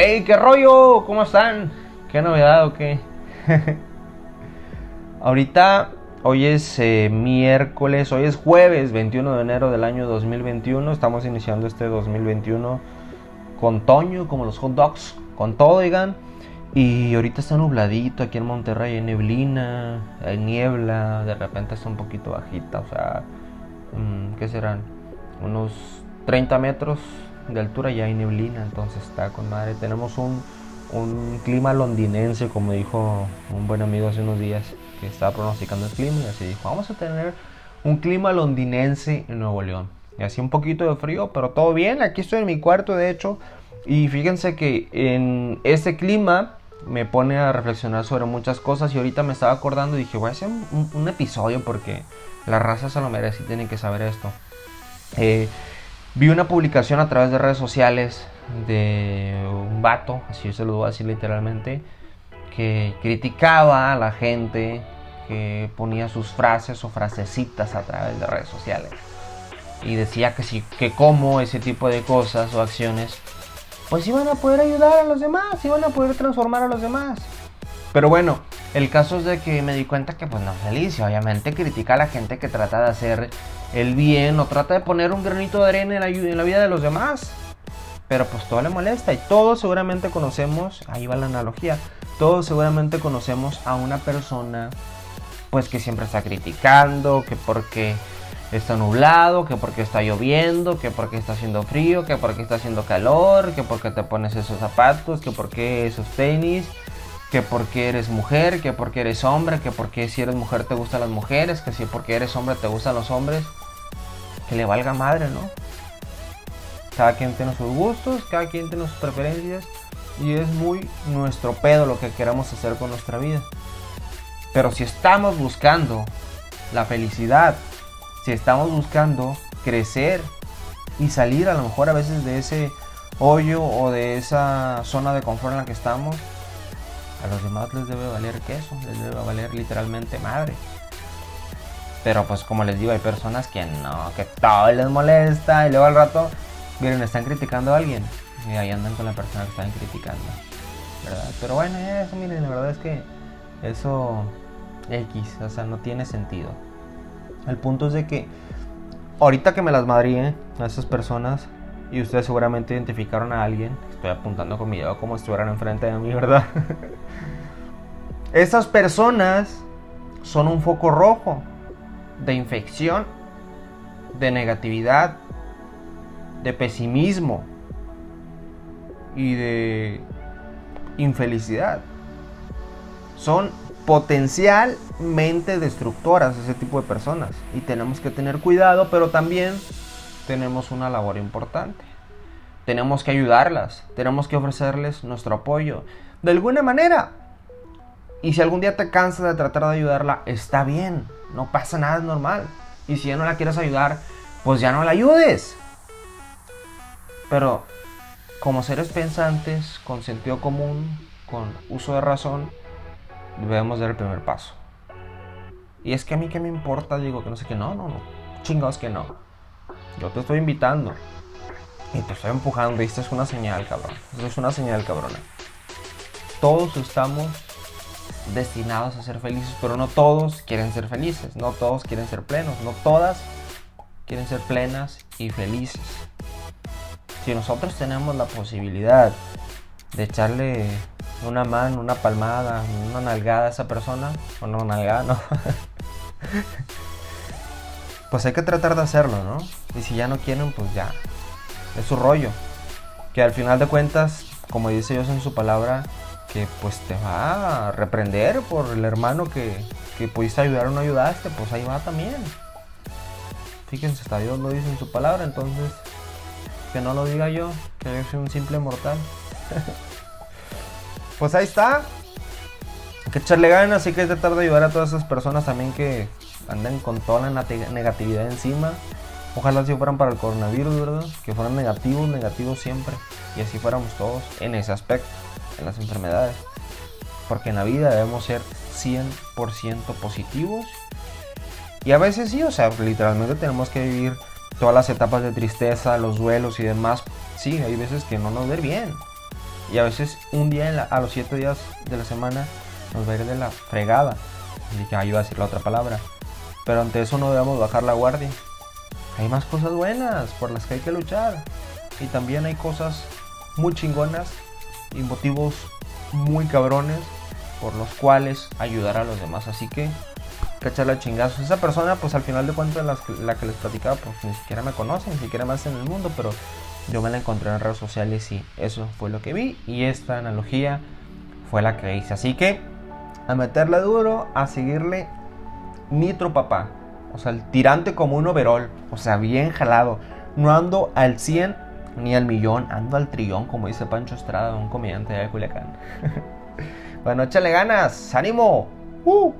¡Hey, qué rollo! ¿Cómo están? ¿Qué novedad o qué? Ahorita, hoy es eh, miércoles, hoy es jueves 21 de enero del año 2021. Estamos iniciando este 2021 con Toño, como los hot dogs, con todo, digan. Y ahorita está nubladito aquí en Monterrey, hay neblina, hay niebla, de repente está un poquito bajita, o sea, mm, ¿qué serán? Unos 30 metros de altura ya hay neblina, entonces está con madre. Tenemos un, un clima londinense, como dijo un buen amigo hace unos días, que estaba pronosticando el clima y así dijo, vamos a tener un clima londinense en Nuevo León. Y así un poquito de frío, pero todo bien. Aquí estoy en mi cuarto, de hecho. Y fíjense que en ese clima me pone a reflexionar sobre muchas cosas. Y ahorita me estaba acordando y dije, voy a hacer un, episodio porque la raza se lo merece y tienen que saber esto. Eh, vi una publicación a través de redes sociales de un vato, así se lo voy a decir literalmente, que criticaba a la gente que ponía sus frases o frasecitas a través de redes sociales y decía que sí, que como ese tipo de cosas o acciones, pues iban a poder ayudar a los demás, iban a poder transformar a los demás. Pero bueno, el caso es de que me di cuenta que pues no feliz, obviamente critica a la gente que trata de hacer el bien o trata de poner un granito de arena en la, en la vida de los demás. Pero pues todo le molesta. Y todos seguramente conocemos, ahí va la analogía, todos seguramente conocemos a una persona pues que siempre está criticando, que porque está nublado, que porque está lloviendo, que porque está haciendo frío, que porque está haciendo calor, que porque te pones esos zapatos, que porque esos tenis, que porque eres mujer, que porque eres hombre, que porque si eres mujer te gustan las mujeres, que si porque eres hombre te gustan los hombres. Que le valga madre, ¿no? Cada quien tiene sus gustos, cada quien tiene sus preferencias y es muy nuestro pedo lo que queramos hacer con nuestra vida. Pero si estamos buscando la felicidad, si estamos buscando crecer y salir a lo mejor a veces de ese hoyo o de esa zona de confort en la que estamos, a los demás les debe valer queso, les debe valer literalmente madre. Pero pues como les digo, hay personas que no, que todo les molesta y luego al rato, miren, están criticando a alguien y ahí andan con la persona que están criticando. ¿verdad? Pero bueno, eso miren, la verdad es que eso X, o sea, no tiene sentido. El punto es de que ahorita que me las madríe a esas personas y ustedes seguramente identificaron a alguien, estoy apuntando con mi dedo como si estuvieran enfrente de mí, ¿verdad? Esas personas son un foco rojo de infección, de negatividad, de pesimismo y de infelicidad. Son potencialmente destructoras ese tipo de personas. Y tenemos que tener cuidado, pero también tenemos una labor importante. Tenemos que ayudarlas, tenemos que ofrecerles nuestro apoyo. De alguna manera. Y si algún día te cansas de tratar de ayudarla, está bien, no pasa nada, es normal. Y si ya no la quieres ayudar, pues ya no la ayudes. Pero como seres pensantes, con sentido común, con uso de razón, debemos dar el primer paso. Y es que a mí que me importa, digo que no sé qué, no, no, no, chingados que no. Yo te estoy invitando y te estoy empujando y esta es una señal, cabrón. Esto es una señal, cabrona. Todos estamos destinados a ser felices, pero no todos quieren ser felices, no todos quieren ser plenos, no todas quieren ser plenas y felices. Si nosotros tenemos la posibilidad de echarle una mano, una palmada, una nalgada a esa persona, o no nalgada, no. pues hay que tratar de hacerlo, ¿no? Y si ya no quieren, pues ya. Es su rollo. Que al final de cuentas, como dice Dios en su palabra, que pues te va a reprender por el hermano que, que pudiste ayudar o no ayudaste, pues ahí va también. Fíjense, hasta Dios lo dice en su palabra, entonces que no lo diga yo, que yo soy un simple mortal. pues ahí está. Hay que echarle ganas, hay que tratar de ayudar a todas esas personas también que andan con toda la negatividad encima. Ojalá si fueran para el coronavirus, ¿verdad? Que fueran negativos, negativos siempre. Y así fuéramos todos en ese aspecto, en las enfermedades. Porque en la vida debemos ser 100% positivos. Y a veces sí, o sea, literalmente tenemos que vivir todas las etapas de tristeza, los duelos y demás. Sí, hay veces que no nos ve bien. Y a veces un día a los siete días de la semana nos va a ir de la fregada. Y ya iba a decir la otra palabra. Pero ante eso no debemos bajar la guardia. Hay más cosas buenas por las que hay que luchar. Y también hay cosas muy chingonas y motivos muy cabrones por los cuales ayudar a los demás. Así que, cacharla chingazos. Esa persona, pues al final de cuentas, la, que les platicaba, pues ni siquiera me conoce, ni siquiera más en el mundo, pero yo me la encontré en redes sociales y eso fue lo que vi. Y esta analogía fue la que hice. Así que, a meterle duro, a seguirle nitro papá. O sea, el tirante como un overall. O sea, bien jalado. No ando al 100 ni al millón, ando al trillón, como dice Pancho Estrada, un comediante de Culiacán. bueno, échale ganas, ánimo. ¡Uh!